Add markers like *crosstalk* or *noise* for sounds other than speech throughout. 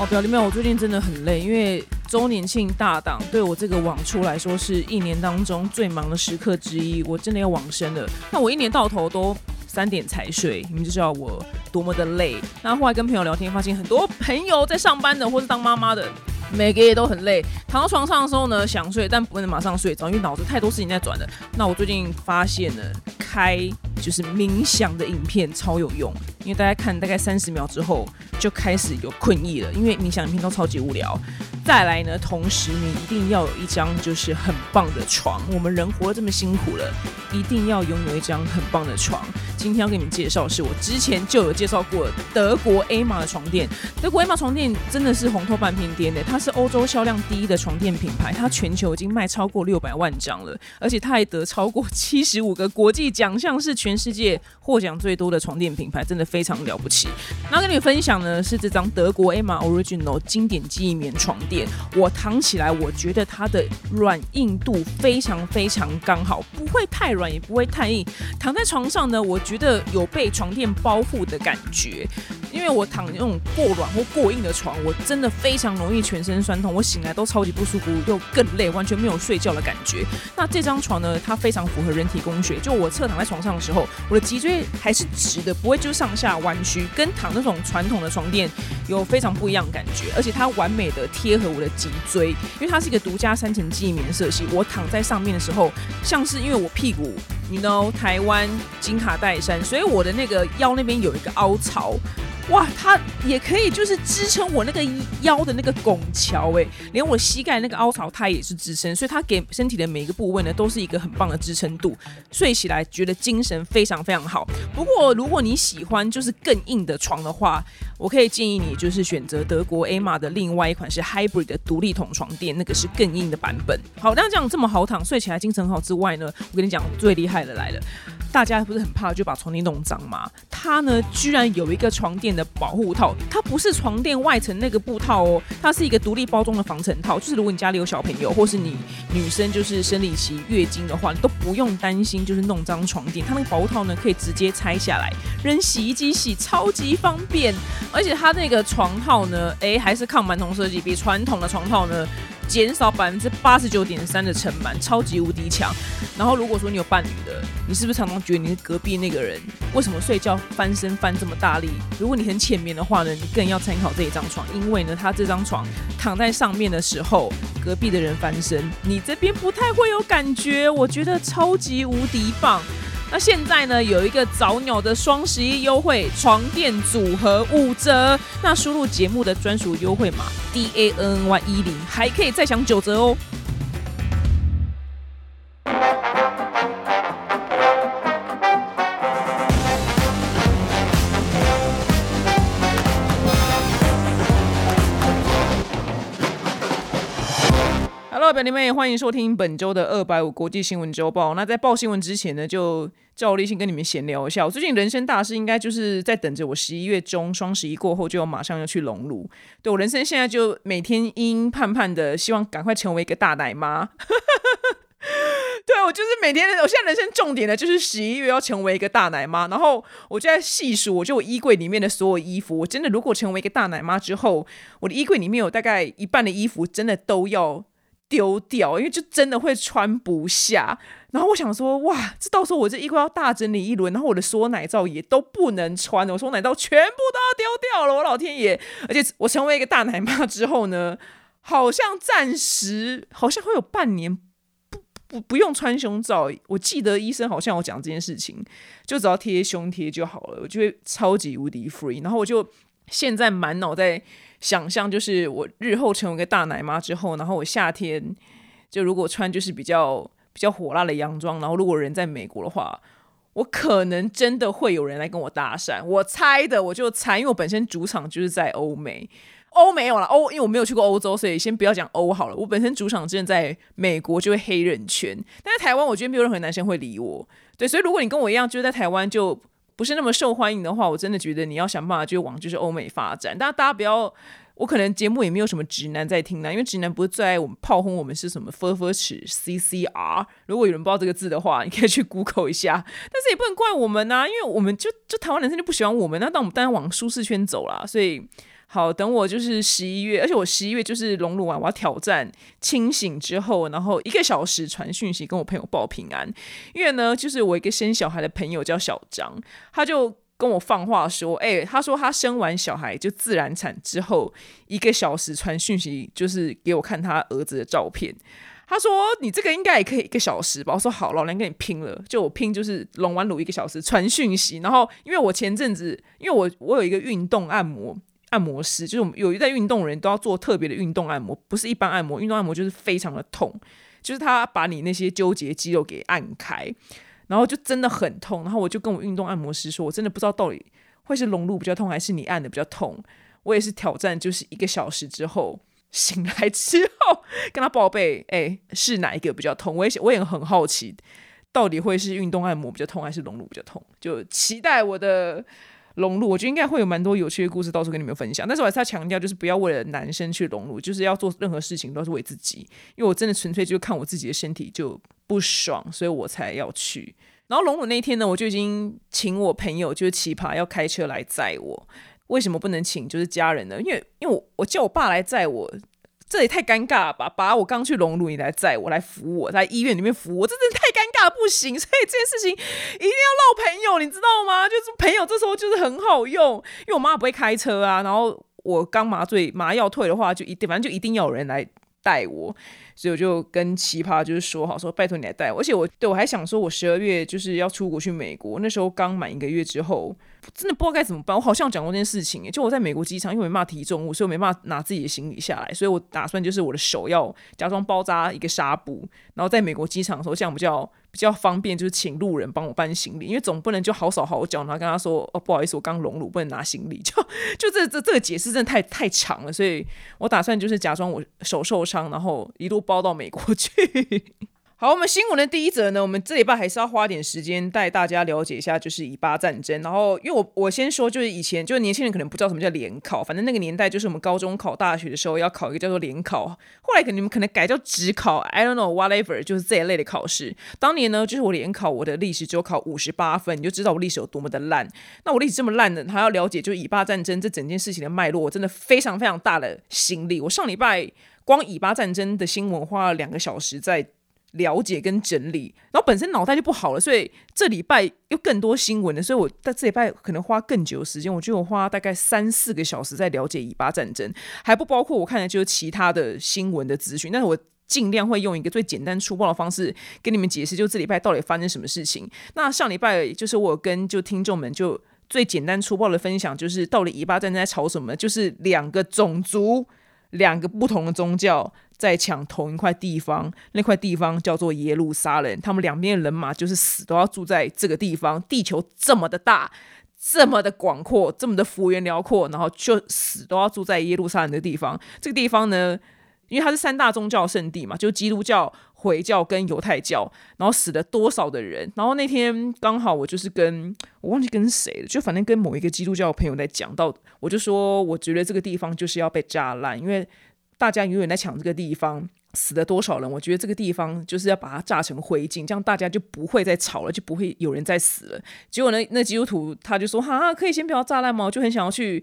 哦，表弟妹，我最近真的很累，因为周年庆大档对我这个网出来说是一年当中最忙的时刻之一，我真的要往生了。那我一年到头都三点才睡，你们就知道我多么的累。那后来跟朋友聊天，发现很多朋友在上班的或是当妈妈的，每个月都很累。躺到床上的时候呢，想睡，但不能马上睡着，因为脑子太多事情在转了。那我最近发现了，开就是冥想的影片超有用，因为大家看大概三十秒之后就开始有困意了，因为冥想影片都超级无聊。再来呢，同时你一定要有一张就是很棒的床。我们人活得这么辛苦了，一定要拥有一张很棒的床。今天要给你们介绍是我之前就有介绍过德国 A 玛的床垫。德国 A 玛床垫真的是红透半片天的，它是欧洲销量第一的床垫品牌，它全球已经卖超过六百万张了，而且它还得超过 *laughs* 七十五个国际奖项，是全世界获奖最多的床垫品牌，真的非常了不起。那跟你们分享呢是这张德国 A 玛 Original 经典记忆棉床垫，我躺起来，我觉得它的软硬度非常非常刚好，不会太软，也不会太硬。躺在床上呢，我觉得有被床垫包覆的感觉。因为我躺那种过软或过硬的床，我真的非常容易全身酸痛，我醒来都超级不舒服，又更累，完全没有睡觉的感觉。那这张床呢，它非常符合人体工学，就我侧躺在床上的时候，我的脊椎还是直的，不会就上下弯曲，跟躺那种传统的床垫有非常不一样的感觉，而且它完美的贴合我的脊椎，因为它是一个独家三层记忆棉色系，我躺在上面的时候，像是因为我屁股，你 know 台湾金卡戴珊，所以我的那个腰那边有一个凹槽。哇，它也可以就是支撑我那个腰的那个拱桥哎，连我膝盖那个凹槽它也是支撑，所以它给身体的每一个部位呢都是一个很棒的支撑度，睡起来觉得精神非常非常好。不过如果你喜欢就是更硬的床的话，我可以建议你就是选择德国 A 玛的另外一款是 Hybrid 的独立筒床垫，那个是更硬的版本。好，那这样这么好躺，睡起来精神好之外呢，我跟你讲最厉害的来了。大家不是很怕就把床垫弄脏吗？它呢，居然有一个床垫的保护套，它不是床垫外层那个布套哦，它是一个独立包装的防尘套。就是如果你家里有小朋友，或是你女生就是生理期月经的话，都不用担心就是弄脏床垫。它那个保护套呢，可以直接拆下来扔洗衣机洗，超级方便。而且它那个床套呢，哎，还是抗螨虫设计，比传统的床套呢。减少百分之八十九点三的尘螨，超级无敌强。然后如果说你有伴侣的，你是不是常常觉得你是隔壁那个人为什么睡觉翻身翻这么大力？如果你很浅眠的话呢，你更要参考这一张床，因为呢，它这张床躺在上面的时候，隔壁的人翻身，你这边不太会有感觉。我觉得超级无敌棒。那现在呢，有一个早鸟的双十一优惠，床垫组合五折。那输入节目的专属优惠码 D A N Y 一零，还可以再享九折哦。Hello，表弟妹，欢迎收听本周的二百五国际新闻周报。那在报新闻之前呢，就照例先跟你们闲聊一下。我最近人生大事，应该就是在等着我十一月中双十一过后，就要马上要去隆乳。对我人生现在就每天殷殷盼盼的，希望赶快成为一个大奶妈。*laughs* 对我就是每天，我现在人生重点呢，就是十一月要成为一个大奶妈。然后我就在细数，我就我衣柜里面的所有衣服，我真的如果成为一个大奶妈之后，我的衣柜里面有大概一半的衣服，真的都要。丢掉，因为就真的会穿不下。然后我想说，哇，这到时候我这衣柜要大整理一轮，然后我的所有奶罩也都不能穿了我所有奶罩全部都要丢掉了。我老天爷！而且我成为一个大奶妈之后呢，好像暂时好像会有半年不不不用穿胸罩。我记得医生好像有讲这件事情，就只要贴胸贴就好了，我就会超级无敌 free。然后我就现在满脑在。想象就是我日后成为一个大奶妈之后，然后我夏天就如果穿就是比较比较火辣的洋装，然后如果人在美国的话，我可能真的会有人来跟我搭讪。我猜的，我就猜，因为我本身主场就是在欧美，欧没有了欧，因为我没有去过欧洲，所以先不要讲欧好了。我本身主场真的在美国，就会黑人圈，但是台湾我觉得没有任何男生会理我。对，所以如果你跟我一样，就是在台湾就。不是那么受欢迎的话，我真的觉得你要想办法就往就是欧美发展。但大家不要，我可能节目也没有什么直男在听呢，因为直男不是最爱我们炮轰我们是什么 f u r fur 尺 CCR。如果有人不知道这个字的话，你可以去 Google 一下。但是也不能怪我们呐，因为我们就就台湾男生就不喜欢我们，那当我们当然往舒适圈走啦。所以好，等我就是十一月，而且我十一月就是龙乳完，我要挑战清醒之后，然后一个小时传讯息跟我朋友报平安。因为呢，就是我一个生小孩的朋友叫小张，他就跟我放话说，哎，他说他生完小孩就自然产之后，一个小时传讯息，就是给我看他儿子的照片。他说你这个应该也可以一个小时吧？我说好，老娘跟你拼了，就我拼就是龙完乳一个小时传讯息。然后因为我前阵子，因为我我有一个运动按摩。按摩师就是我们有一代运动人都要做特别的运动按摩，不是一般按摩。运动按摩就是非常的痛，就是他把你那些纠结肌肉给按开，然后就真的很痛。然后我就跟我运动按摩师说，我真的不知道到底会是隆乳比较痛，还是你按的比较痛。我也是挑战，就是一个小时之后醒来之后跟他报备，哎，是哪一个比较痛？我也我也很好奇，到底会是运动按摩比较痛，还是隆乳比较痛？就期待我的。融入，我觉得应该会有蛮多有趣的故事，到时候跟你们分享。但是我还是要强调，就是不要为了男生去融入，就是要做任何事情都是为自己。因为我真的纯粹就是看我自己的身体就不爽，所以我才要去。然后融入那天呢，我就已经请我朋友就是奇葩要开车来载我。为什么不能请就是家人呢？因为因为我我叫我爸来载我。这也太尴尬了吧！把我刚去隆乳，你来载我来扶我，在医院里面扶我，这真的太尴尬不行。所以这件事情一定要闹朋友，你知道吗？*laughs* 就是朋友这时候就是很好用，因为我妈不会开车啊。然后我刚麻醉麻药退的话，就一定反正就一定要有人来带我。所以我就跟奇葩就是说好说，拜托你来带我。而且我对我还想说，我十二月就是要出国去美国，那时候刚满一个月之后。真的不知道该怎么办。我好像讲过这件事情，就我在美国机场，因为没办法提重物，所以我没办法拿自己的行李下来，所以我打算就是我的手要假装包扎一个纱布，然后在美国机场的时候，这样比较比较方便，就是请路人帮我搬行李，因为总不能就好手好脚，然后跟他说哦不好意思，我刚隆乳不能拿行李，*laughs* 就就这这这个解释真的太太长了，所以我打算就是假装我手受伤，然后一路包到美国去。好，我们新闻的第一则呢，我们这礼拜还是要花点时间带大家了解一下，就是以巴战争。然后，因为我我先说，就是以前就是年轻人可能不知道什么叫联考，反正那个年代就是我们高中考大学的时候要考一个叫做联考，后来可能你们可能改叫职考，I don't know whatever，就是这一类的考试。当年呢，就是我联考，我的历史只有考五十八分，你就知道我历史有多么的烂。那我历史这么烂的，还要了解就是以巴战争这整件事情的脉络，我真的非常非常大的心力。我上礼拜光以巴战争的新闻花了两个小时在。了解跟整理，然后本身脑袋就不好了，所以这礼拜又更多新闻了，所以我在这礼拜可能花更久时间。我觉得我花大概三四个小时在了解以巴战争，还不包括我看的就是其他的新闻的资讯。但是我尽量会用一个最简单粗暴的方式跟你们解释，就这礼拜到底发生什么事情。那上礼拜就是我跟就听众们就最简单粗暴的分享，就是到底以巴战争在吵什么？就是两个种族。两个不同的宗教在抢同一块地方，那块地方叫做耶路撒冷。他们两边的人马就是死都要住在这个地方。地球这么的大，这么的广阔，这么的幅员辽阔，然后就死都要住在耶路撒冷的地方。这个地方呢，因为它是三大宗教圣地嘛，就基督教。回教跟犹太教，然后死了多少的人？然后那天刚好我就是跟我忘记跟谁了，就反正跟某一个基督教朋友在讲到，我就说我觉得这个地方就是要被炸烂，因为大家永远在抢这个地方，死了多少人？我觉得这个地方就是要把它炸成灰烬，这样大家就不会再吵了，就不会有人再死了。结果呢，那基督徒他就说：“哈，可以先不要炸烂吗？”我就很想要去。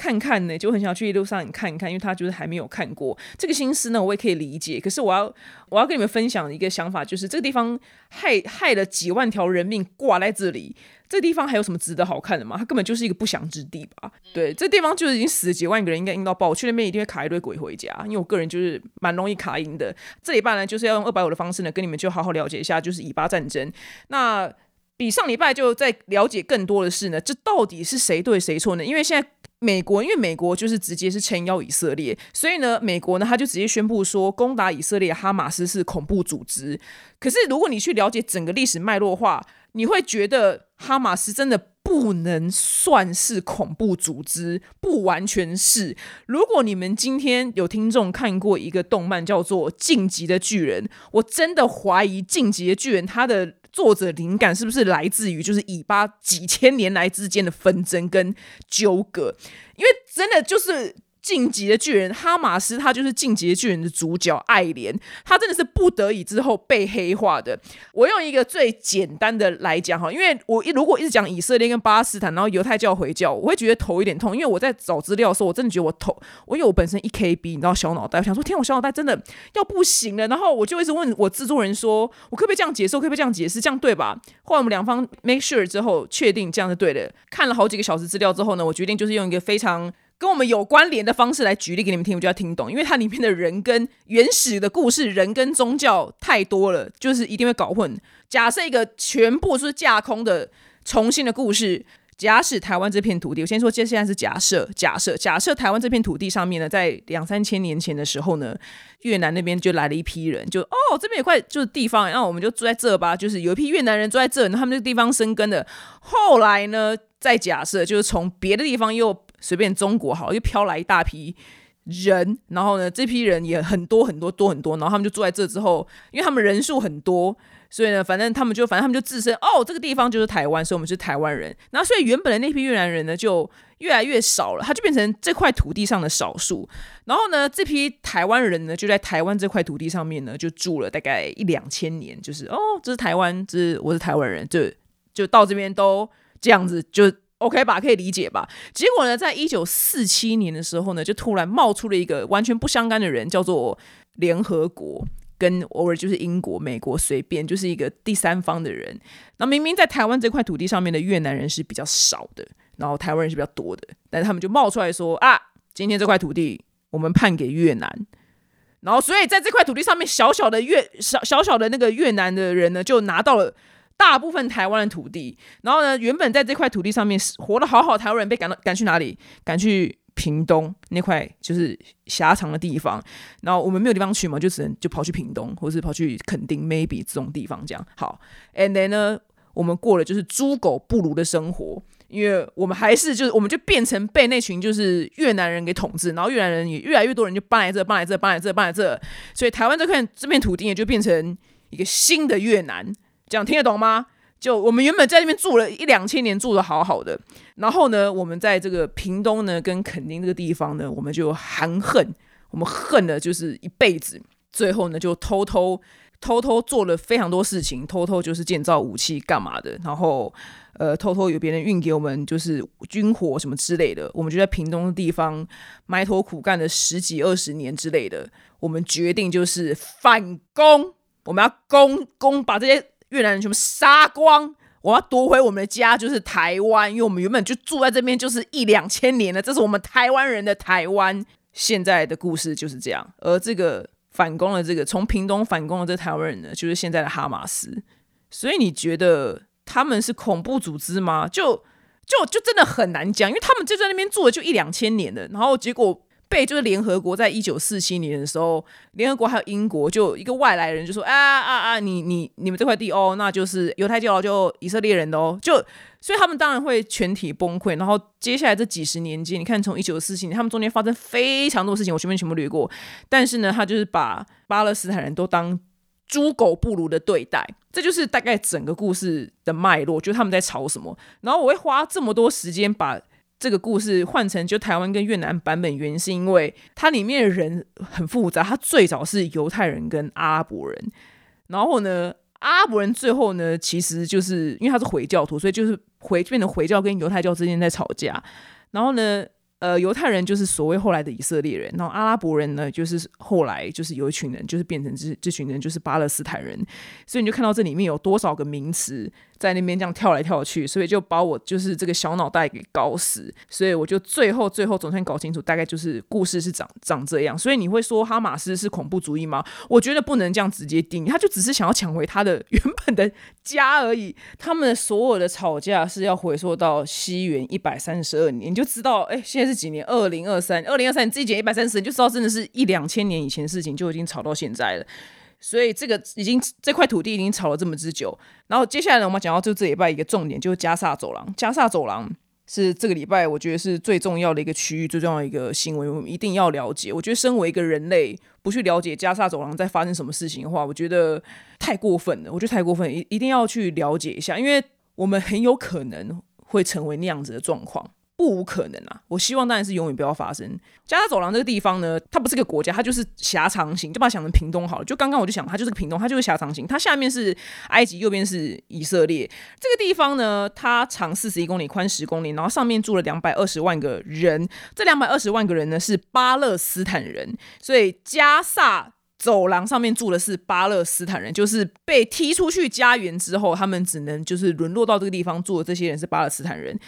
看看呢，就很想去一路上你看一看，因为他就是还没有看过这个心思呢，我也可以理解。可是我要我要跟你们分享一个想法，就是这个地方害害了几万条人命挂在这里，这个地方还有什么值得好看的吗？它根本就是一个不祥之地吧？对，这地方就是已经死了几万个人，应该阴到爆。我去那边一定会卡一堆鬼回家，因为我个人就是蛮容易卡阴的。这礼拜呢，就是要用二百五的方式呢，跟你们就好好了解一下，就是以巴战争。那比上礼拜就在了解更多的是呢，这到底是谁对谁错呢？因为现在。美国因为美国就是直接是撑腰以色列，所以呢，美国呢他就直接宣布说攻打以色列哈马斯是恐怖组织。可是如果你去了解整个历史脉络话，你会觉得哈马斯真的不能算是恐怖组织，不完全是。如果你们今天有听众看过一个动漫叫做《晋级的巨人》，我真的怀疑《晋级的巨人》他的。作者灵感是不是来自于就是以巴几千年来之间的纷争跟纠葛？因为真的就是晋级的巨人哈马斯，他就是晋级的巨人的主角爱莲，他真的是不得已之后被黑化的。我用一个最简单的来讲哈，因为我一如果一直讲以色列跟巴勒斯坦，然后犹太教回教，我会觉得头有点痛，因为我在找资料的时候，我真的觉得我头，我因为我本身一 KB，你知道小脑袋，我想说天，我小脑袋真的要不行了，然后我就一直问我制作人说，我可不可以这样解释，可不可以这样解释，这样对吧？后来我们两方 make sure 之后，确定这样是对的。看了好几个小时资料之后呢，我决定就是用一个非常。跟我们有关联的方式来举例给你们听，我就要听懂，因为它里面的人跟原始的故事、人跟宗教太多了，就是一定会搞混。假设一个全部是架空的重新的故事，假使台湾这片土地，我先说，这现在是假设，假设，假设台湾这片土地上面呢，在两三千年前的时候呢，越南那边就来了一批人，就哦，这边有块就是地方，然后我们就住在这吧，就是有一批越南人住在这，然后他们这个地方生根的。后来呢，再假设就是从别的地方又。随便中国好，又飘来一大批人，然后呢，这批人也很多很多多很多，然后他们就住在这之后，因为他们人数很多，所以呢，反正他们就反正他们就自身哦，这个地方就是台湾，所以我们是台湾人。然后所以原本的那批越南人呢，就越来越少了，他就变成这块土地上的少数。然后呢，这批台湾人呢，就在台湾这块土地上面呢，就住了大概一两千年，就是哦，这是台湾，这是我是台湾人，就就到这边都这样子就。OK 吧，可以理解吧？结果呢，在一九四七年的时候呢，就突然冒出了一个完全不相干的人，叫做联合国，跟偶尔就是英国、美国随便就是一个第三方的人。那明明在台湾这块土地上面的越南人是比较少的，然后台湾人是比较多的，但是他们就冒出来说啊，今天这块土地我们判给越南，然后所以在这块土地上面小小的越小小小的那个越南的人呢，就拿到了。大部分台湾的土地，然后呢，原本在这块土地上面活得好好，台湾人被赶到赶去哪里？赶去屏东那块就是狭长的地方。然后我们没有地方去嘛，就只能就跑去屏东，或是跑去垦丁，maybe 这种地方这样。好，and then 呢，我们过了就是猪狗不如的生活，因为我们还是就是我们就变成被那群就是越南人给统治，然后越南人也越来越多人就搬来这，搬来这，搬来这，搬来这，所以台湾这块这片土地也就变成一个新的越南。这样听得懂吗？就我们原本在那边住了一两千年，住的好好的，然后呢，我们在这个屏东呢，跟垦丁这个地方呢，我们就含恨，我们恨了就是一辈子，最后呢，就偷偷偷偷做了非常多事情，偷偷就是建造武器干嘛的，然后呃，偷偷有别人运给我们就是军火什么之类的，我们就在屏东的地方埋头苦干了十几二十年之类的，我们决定就是反攻，我们要攻攻把这些。越南人全部杀光！我要夺回我们的家，就是台湾，因为我们原本就住在这边，就是一两千年了，这是我们台湾人的台湾。现在的故事就是这样，而这个反攻的这个从屏东反攻的这台湾人呢，就是现在的哈马斯。所以你觉得他们是恐怖组织吗？就就就真的很难讲，因为他们就在那边住了就一两千年了，然后结果。被就是联合国在一九四七年的时候，联合国还有英国就一个外来人就说啊啊啊，你你你们这块地哦，那就是犹太教就以色列人的哦，就所以他们当然会全体崩溃。然后接下来这几十年间，你看从一九四七年，他们中间发生非常多事情，我前面全部略过。但是呢，他就是把巴勒斯坦人都当猪狗不如的对待，这就是大概整个故事的脉络，就是他们在吵什么。然后我会花这么多时间把。这个故事换成就台湾跟越南版本，原因是因为它里面的人很复杂。它最早是犹太人跟阿拉伯人，然后呢，阿拉伯人最后呢，其实就是因为他是回教徒，所以就是回变成回教跟犹太教之间在吵架。然后呢，呃，犹太人就是所谓后来的以色列人，然后阿拉伯人呢，就是后来就是有一群人，就是变成这这群人就是巴勒斯坦人。所以你就看到这里面有多少个名词。在那边这样跳来跳去，所以就把我就是这个小脑袋给搞死。所以我就最后最后总算搞清楚，大概就是故事是长长这样。所以你会说哈马斯是恐怖主义吗？我觉得不能这样直接定义，他就只是想要抢回他的 *laughs* 原本的家而已。他们所有的吵架是要回溯到西元一百三十二年，你就知道，哎，现在是几年？二零二三，二零二三，你自己减一百三十，你就知道真的是一两千年以前的事情就已经吵到现在了。所以这个已经这块土地已经吵了这么之久，然后接下来呢，我们讲到就这礼拜一个重点就是加萨走廊。加萨走廊是这个礼拜我觉得是最重要的一个区域，最重要的一个新闻，我们一定要了解。我觉得身为一个人类，不去了解加萨走廊在发生什么事情的话，我觉得太过分了。我觉得太过分，一一定要去了解一下，因为我们很有可能会成为那样子的状况。不无可能啊！我希望当然是永远不要发生。加沙走廊这个地方呢，它不是个国家，它就是狭长型，就把它想成屏东好了。就刚刚我就想，它就是个屏东，它就是狭长型。它下面是埃及，右边是以色列。这个地方呢，它长四十一公里，宽十公里，然后上面住了两百二十万个人。这两百二十万个人呢，是巴勒斯坦人，所以加萨。走廊上面住的是巴勒斯坦人，就是被踢出去家园之后，他们只能就是沦落到这个地方住的这些人是巴勒斯坦人。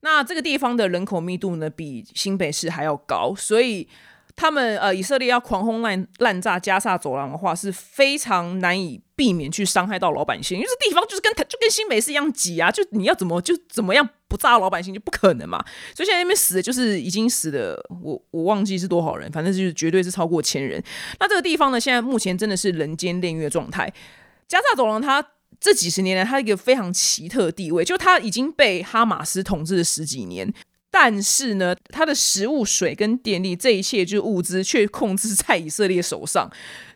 那这个地方的人口密度呢，比新北市还要高，所以。他们呃，以色列要狂轰滥滥炸加沙走廊的话，是非常难以避免去伤害到老百姓，因为这地方就是跟就跟新北市一样挤啊，就你要怎么就怎么样不炸老百姓就不可能嘛。所以现在那边死的就是已经死的，我我忘记是多少人，反正就是绝对是超过千人。那这个地方呢，现在目前真的是人间炼狱的状态。加沙走廊它这几十年来，它一个非常奇特地位，就它已经被哈马斯统治了十几年。但是呢，它的食物、水跟电力这一切就是物资，却控制在以色列手上。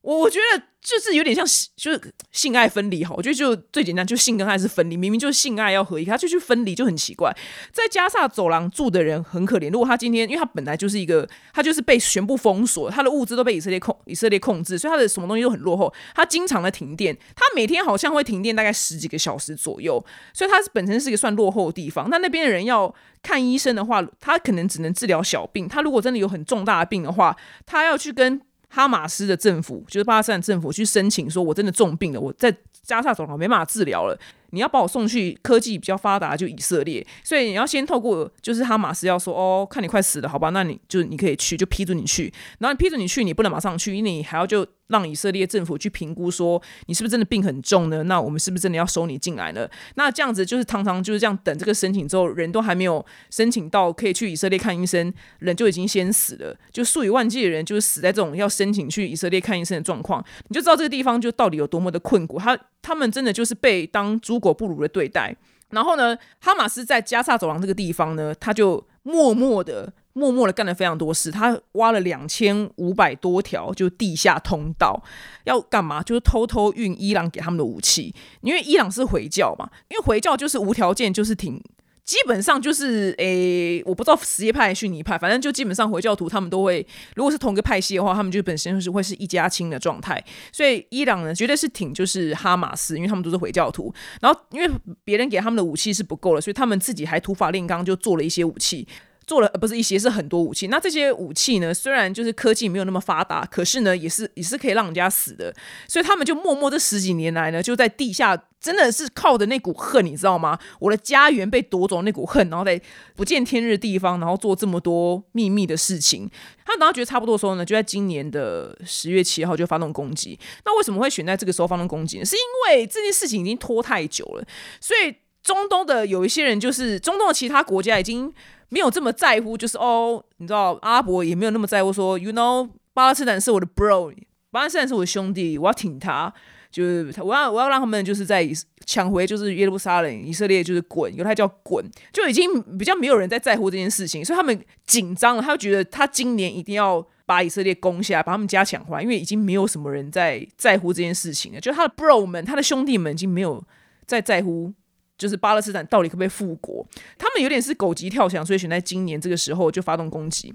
我我觉得。就是有点像就是性爱分离哈，我觉得就最简单，就性跟爱是分离，明明就是性爱要合一，他就去分离，就很奇怪。在加萨走廊住的人很可怜，如果他今天，因为他本来就是一个，他就是被全部封锁，他的物资都被以色列控，以色列控制，所以他的什么东西都很落后。他经常的停电，他每天好像会停电大概十几个小时左右，所以他是本身是一个算落后的地方。那那边的人要看医生的话，他可能只能治疗小病。他如果真的有很重大的病的话，他要去跟。哈马斯的政府就是巴勒斯坦政府去申请说，我真的重病了，我在加沙走廊没办法治疗了。你要把我送去科技比较发达就以色列，所以你要先透过就是哈马斯要说哦，看你快死了，好吧，那你就你可以去，就批准你去。然后批准你去，你不能马上去，因为你还要就让以色列政府去评估说你是不是真的病很重呢？那我们是不是真的要收你进来了？那这样子就是常常就是这样等这个申请之后，人都还没有申请到可以去以色列看医生，人就已经先死了，就数以万计的人就是死在这种要申请去以色列看医生的状况，你就知道这个地方就到底有多么的困苦。他他们真的就是被当猪。狗不如的对待，然后呢，哈马斯在加萨走廊这个地方呢，他就默默的、默默的干了非常多事。他挖了两千五百多条就地下通道，要干嘛？就是偷偷运伊朗给他们的武器，因为伊朗是回教嘛，因为回教就是无条件，就是挺。基本上就是诶，我不知道什叶派、逊尼派，反正就基本上回教徒他们都会，如果是同一个派系的话，他们就本身就是会是一家亲的状态。所以伊朗呢，绝对是挺就是哈马斯，因为他们都是回教徒。然后因为别人给他们的武器是不够了，所以他们自己还土法炼钢，就做了一些武器。做了不是一些是很多武器，那这些武器呢，虽然就是科技没有那么发达，可是呢，也是也是可以让人家死的，所以他们就默默这十几年来呢，就在地下，真的是靠着那股恨，你知道吗？我的家园被夺走那股恨，然后在不见天日的地方，然后做这么多秘密的事情。他等他觉得差不多的时候呢，就在今年的十月七号就发动攻击。那为什么会选在这个时候发动攻击呢？是因为这件事情已经拖太久了，所以中东的有一些人，就是中东的其他国家已经。没有这么在乎，就是哦，你知道阿伯也没有那么在乎，说，you know，巴勒斯坦是我的 bro，巴勒斯坦是我的兄弟，我要挺他，就是我要我要让他们就是在抢回就是耶路撒冷，以色列就是滚，犹太叫滚，就已经比较没有人在在乎这件事情，所以他们紧张了，他就觉得他今年一定要把以色列攻下，把他们家抢回来，因为已经没有什么人在在乎这件事情了，就他的 bro 们，他的兄弟们已经没有在在乎。就是巴勒斯坦到底可不可以复国？他们有点是狗急跳墙，所以选在今年这个时候就发动攻击。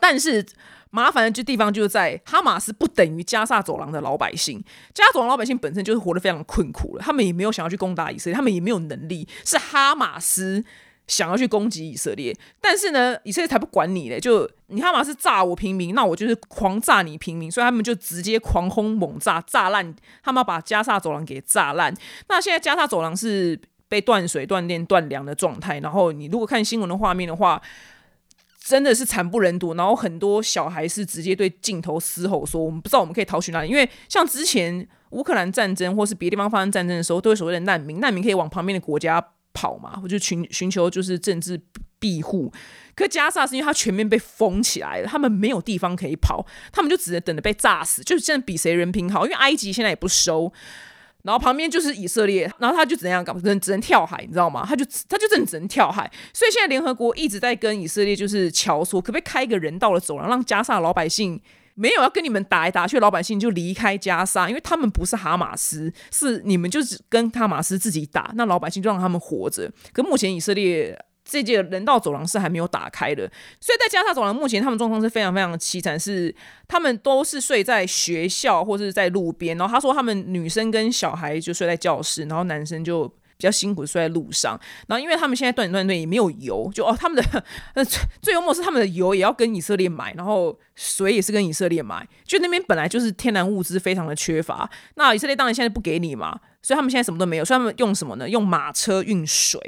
但是麻烦的这地方就是在哈马斯不等于加萨走廊的老百姓，加萨走廊老百姓本身就是活得非常困苦了，他们也没有想要去攻打以色列，他们也没有能力，是哈马斯。想要去攻击以色列，但是呢，以色列才不管你嘞！就你哈马斯炸我平民，那我就是狂炸你平民，所以他们就直接狂轰猛炸，炸烂他们要把加沙走廊给炸烂。那现在加沙走廊是被断水、断电、断粮的状态。然后你如果看新闻的画面的话，真的是惨不忍睹。然后很多小孩是直接对镜头嘶吼说：“我们不知道我们可以逃去哪里。”因为像之前乌克兰战争或是别地方发生战争的时候，都有所谓的难民，难民可以往旁边的国家。跑嘛，我就寻寻求就是政治庇护。可加沙是因为它全面被封起来了，他们没有地方可以跑，他们就只能等着被炸死。就是现在比谁人品好，因为埃及现在也不收，然后旁边就是以色列，然后他就怎样搞，只能只能跳海，你知道吗？他就他就只能跳海。所以现在联合国一直在跟以色列就是敲说，可不可以开一个人道的走廊，让加沙老百姓。没有要跟你们打来打去，老百姓就离开加沙，因为他们不是哈马斯，是你们就是跟哈马斯自己打，那老百姓就让他们活着。可目前以色列这届人道走廊是还没有打开的，所以在加沙走廊目前他们状况是非常非常凄惨，是他们都是睡在学校或者是在路边，然后他说他们女生跟小孩就睡在教室，然后男生就。比较辛苦，睡在路上。然后，因为他们现在断断断也没有油，就哦，他们的最 *laughs* 最幽默是他们的油也要跟以色列买，然后水也是跟以色列买。就那边本来就是天然物资非常的缺乏，那以色列当然现在不给你嘛，所以他们现在什么都没有。所以他们用什么呢？用马车运水，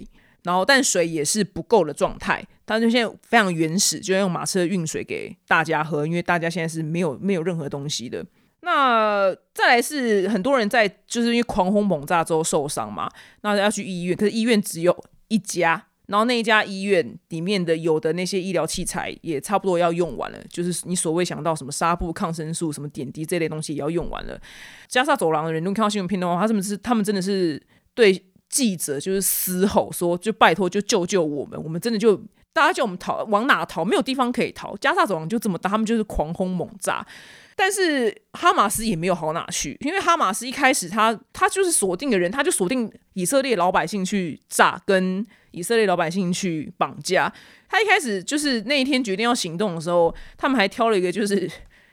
然后但水也是不够的状态。他就现在非常原始，就要用马车运水给大家喝，因为大家现在是没有没有任何东西的。那再来是很多人在就是因为狂轰猛炸之后受伤嘛，那要去医院，可是医院只有一家，然后那一家医院里面的有的那些医疗器材也差不多要用完了，就是你所谓想到什么纱布、抗生素、什么点滴这类东西也要用完了。加沙走廊的人，如果看到新闻片段的话，他们是他们真的是对 *laughs* 记者就是嘶吼说，就拜托就救救我们，我们真的就大家叫我们逃，往哪逃？没有地方可以逃，加沙走廊就这么大，他们就是狂轰猛炸。但是哈马斯也没有好哪去，因为哈马斯一开始他他就是锁定的人，他就锁定以色列老百姓去炸，跟以色列老百姓去绑架。他一开始就是那一天决定要行动的时候，他们还挑了一个就是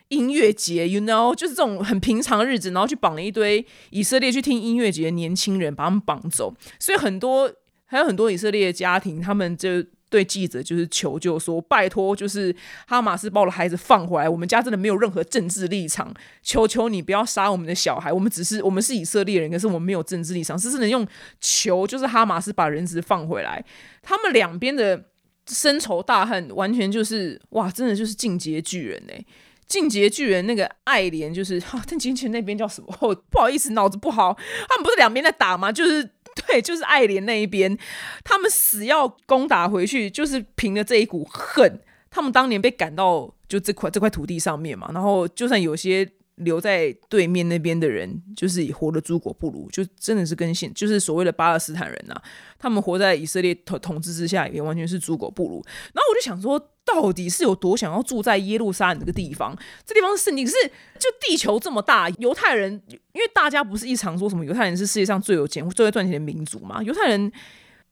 音乐节，you know，就是这种很平常的日子，然后去绑了一堆以色列去听音乐节的年轻人，把他们绑走。所以很多还有很多以色列的家庭，他们就。对记者就是求救，说拜托，就是哈马斯把我的孩子放回来，我们家真的没有任何政治立场，求求你不要杀我们的小孩，我们只是我们是以色列人，可是我们没有政治立场，只是能用求，就是哈马斯把人质放回来。他们两边的深仇大恨，完全就是哇，真的就是进阶巨人哎，进阶巨人那个爱莲就是哈，*laughs* 但金钱那边叫什么？不好意思，脑子不好，他们不是两边在打吗？就是。*laughs* 对，就是爱莲那一边，他们死要攻打回去，就是凭着这一股恨。他们当年被赶到就这块这块土地上面嘛，然后就算有些留在对面那边的人，就是活的猪狗不如，就真的是跟现就是所谓的巴勒斯坦人呐，他们活在以色列统统治之下，也完全是猪狗不如。然后我就想说。到底是有多想要住在耶路撒冷这个地方？这地方是你是就地球这么大，犹太人，因为大家不是一常说什么犹太人是世界上最有钱、最会赚钱的民族嘛？犹太人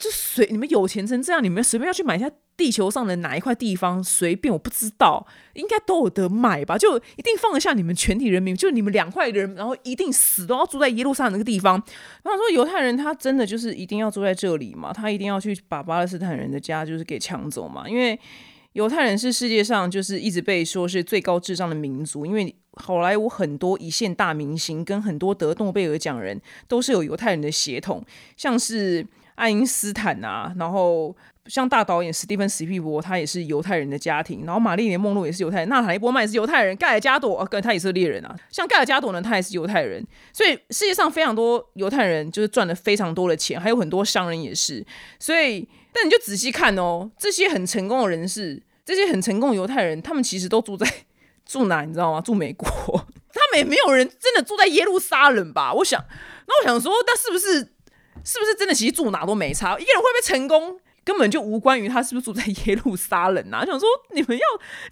就随你们有钱成这样，你们随便要去买一下地球上的哪一块地方，随便我不知道，应该都有得买吧？就一定放得下你们全体人民？就你们两块人，然后一定死都要住在耶路撒冷那个地方？然后说犹太人他真的就是一定要住在这里嘛？他一定要去把巴勒斯坦人的家就是给抢走嘛？因为犹太人是世界上就是一直被说是最高智商的民族，因为好莱坞很多一线大明星跟很多得诺贝尔奖人都是有犹太人的血统，像是爱因斯坦啊，然后像大导演史蒂芬史皮伯，他也是犹太人的家庭，然后玛丽莲梦露也是犹太人，娜塔莉波曼也是犹太人，盖尔加朵啊，跟他也是猎人啊，像盖尔加朵呢，他也是犹太人，所以世界上非常多犹太人就是赚了非常多的钱，还有很多商人也是，所以。但你就仔细看哦，这些很成功的人士，这些很成功的犹太人，他们其实都住在住哪？你知道吗？住美国。*laughs* 他们也没有人真的住在耶路撒冷吧？我想，那我想说，那是不是是不是真的？其实住哪都没差。一个人会不会成功，根本就无关于他是不是住在耶路撒冷啊！想说，你们要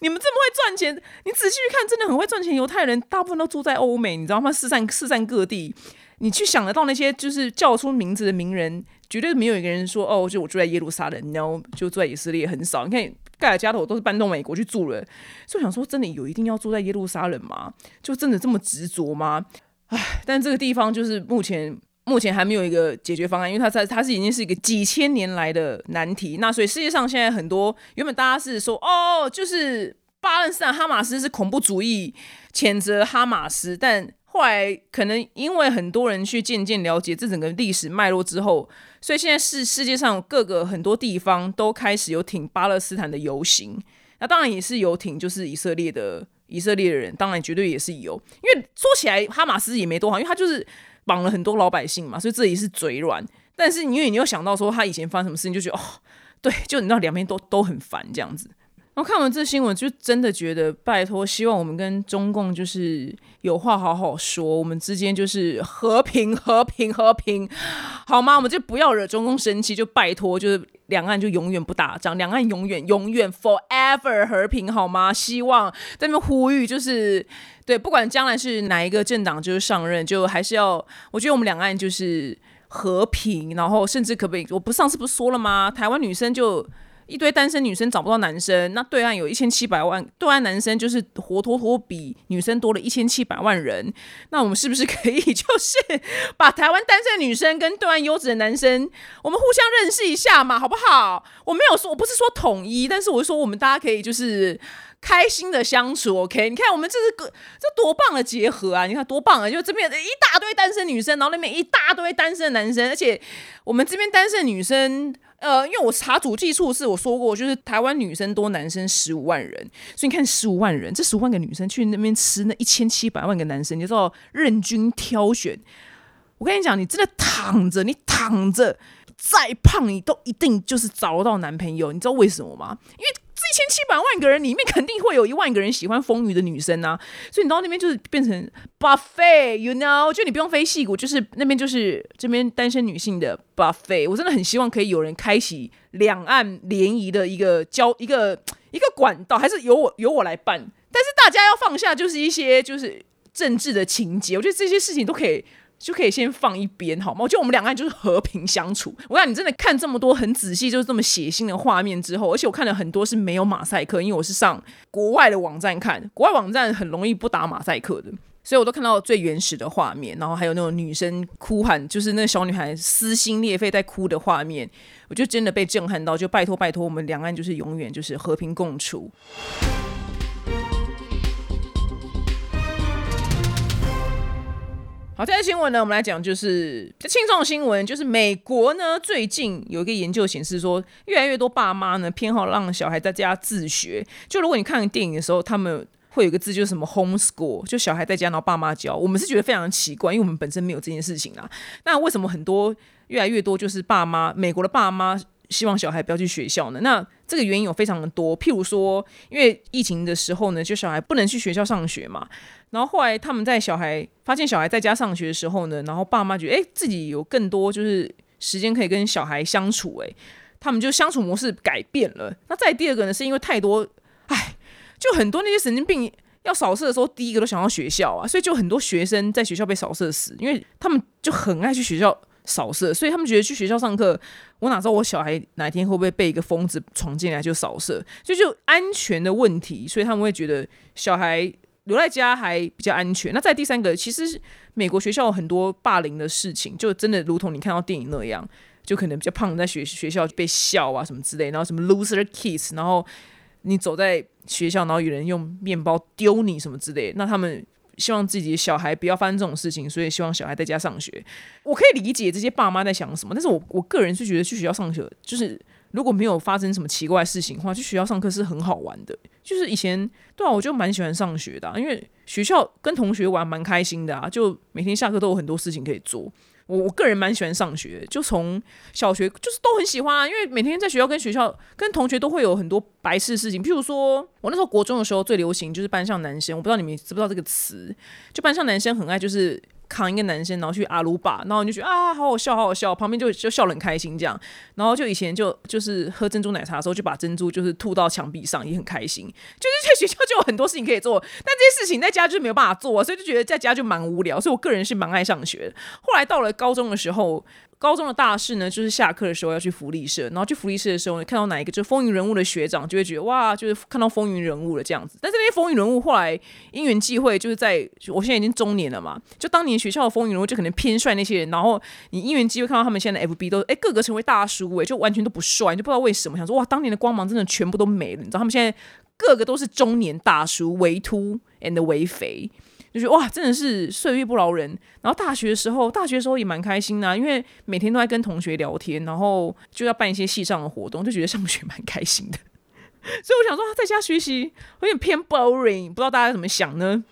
你们这么会赚钱，你仔细去看，真的很会赚钱。犹太人大部分都住在欧美，你知道吗？四散四散各地。你去想得到那些就是叫出名字的名人，绝对没有一个人说哦，就我住在耶路撒冷，然后就住在以色列很少。你看盖尔加朵都是搬到美国去住了，所以想说真的有一定要住在耶路撒冷吗？就真的这么执着吗？唉，但这个地方就是目前目前还没有一个解决方案，因为它在它是已经是一个几千年来的难题。那所以世界上现在很多原本大家是说哦，就是巴勒斯坦哈马斯是恐怖主义，谴责哈马斯，但后来可能因为很多人去渐渐了解这整个历史脉络之后，所以现在是世界上各个很多地方都开始有挺巴勒斯坦的游行。那当然也是有挺就是以色列的以色列的人，当然绝对也是有。因为说起来哈马斯也没多好，因为他就是绑了很多老百姓嘛，所以这里是嘴软。但是因为你又想到说他以前发生什么事情，就觉得哦，对，就你知道两边都都很烦这样子。然后看完这新闻，就真的觉得拜托，希望我们跟中共就是有话好好说，我们之间就是和平、和平、和平，好吗？我们就不要惹中共生气，就拜托，就是两岸就永远不打仗，两岸永远、永远 forever 和平，好吗？希望在那边呼吁，就是对，不管将来是哪一个政党就是上任，就还是要，我觉得我们两岸就是。和平，然后甚至可不可以？我不上次不是说了吗？台湾女生就。一堆单身女生找不到男生，那对岸有一千七百万，对岸男生就是活脱脱比女生多了一千七百万人。那我们是不是可以就是把台湾单身女生跟对岸优质的男生，我们互相认识一下嘛，好不好？我没有说，我不是说统一，但是我是说我们大家可以就是开心的相处。OK，你看我们这是个这多棒的结合啊！你看多棒啊！就这边一大堆单身女生，然后那边一大堆单身男生，而且我们这边单身女生。呃，因为我查主计处是我说过，就是台湾女生多，男生十五万人，所以你看十五万人，这十五万个女生去那边吃那一千七百万个男生，你知道任君挑选。我跟你讲，你真的躺着，你躺着再胖，你都一定就是找得到男朋友。你知道为什么吗？因为。一千七百万个人里面，肯定会有一万个人喜欢丰腴的女生啊，所以你到那边就是变成 buffet，you know，就你不用飞戏骨，就是那边就是这边单身女性的 buffet。我真的很希望可以有人开启两岸联谊的一个交一个一个管道，还是由我由我来办。但是大家要放下，就是一些就是政治的情节，我觉得这些事情都可以。就可以先放一边，好吗？我觉得我们两个人就是和平相处。我讲你真的看这么多很仔细，就是这么血腥的画面之后，而且我看了很多是没有马赛克，因为我是上国外的网站看，国外网站很容易不打马赛克的，所以我都看到最原始的画面，然后还有那种女生哭喊，就是那小女孩撕心裂肺在哭的画面，我就真的被震撼到，就拜托拜托，我们两岸就是永远就是和平共处。好，这条新闻呢，我们来讲就是轻重新闻，就是美国呢最近有一个研究显示说，越来越多爸妈呢偏好让小孩在家自学。就如果你看电影的时候，他们会有个字，就是什么 homeschool，就小孩在家，然后爸妈教。我们是觉得非常奇怪，因为我们本身没有这件事情啊。那为什么很多越来越多就是爸妈，美国的爸妈？希望小孩不要去学校呢？那这个原因有非常的多，譬如说，因为疫情的时候呢，就小孩不能去学校上学嘛。然后后来他们在小孩发现小孩在家上学的时候呢，然后爸妈觉得哎自己有更多就是时间可以跟小孩相处，哎，他们就相处模式改变了。那再第二个呢，是因为太多，哎，就很多那些神经病要扫射的时候，第一个都想到学校啊，所以就很多学生在学校被扫射死，因为他们就很爱去学校。扫射，所以他们觉得去学校上课，我哪知道我小孩哪天会不会被一个疯子闯进来就扫射，所以就安全的问题，所以他们会觉得小孩留在家还比较安全。那在第三个，其实美国学校有很多霸凌的事情，就真的如同你看到电影那样，就可能比较胖在学学校被笑啊什么之类，然后什么 loser kids，然后你走在学校，然后有人用面包丢你什么之类，那他们。希望自己的小孩不要发生这种事情，所以希望小孩在家上学。我可以理解这些爸妈在想什么，但是我我个人是觉得去学校上学，就是如果没有发生什么奇怪事情的话，去学校上课是很好玩的。就是以前对啊，我就蛮喜欢上学的，因为学校跟同学玩蛮开心的啊，就每天下课都有很多事情可以做。我我个人蛮喜欢上学，就从小学就是都很喜欢啊，因为每天在学校跟学校跟同学都会有很多白事事情，譬如说我那时候国中的时候最流行就是班上男生，我不知道你们知不知道这个词，就班上男生很爱就是。扛一个男生，然后去阿鲁巴，然后你就觉得啊，好好笑，好好笑，旁边就就笑得很开心这样。然后就以前就就是喝珍珠奶茶的时候，就把珍珠就是吐到墙壁上，也很开心。就是在学校就有很多事情可以做，但这些事情在家就没有办法做，所以就觉得在家就蛮无聊。所以我个人是蛮爱上学的。后来到了高中的时候。高中的大事呢，就是下课的时候要去福利社，然后去福利社的时候，你看到哪一个就风云人物的学长，就会觉得哇，就是看到风云人物了这样子。但是那些风云人物后来因缘际会，就是在我现在已经中年了嘛，就当年学校的风云人物就可能偏帅那些人，然后你因缘际会看到他们现在的 FB 都哎个个成为大叔哎，就完全都不帅，就不知道为什么想说哇，当年的光芒真的全部都没了。你知道他们现在个个都是中年大叔，微秃 and 微肥。就觉得哇，真的是岁月不饶人。然后大学的时候，大学的时候也蛮开心的，因为每天都在跟同学聊天，然后就要办一些系上的活动，就觉得上学蛮开心的。*laughs* 所以我想说，在家学习有点偏 boring，不知道大家怎么想呢？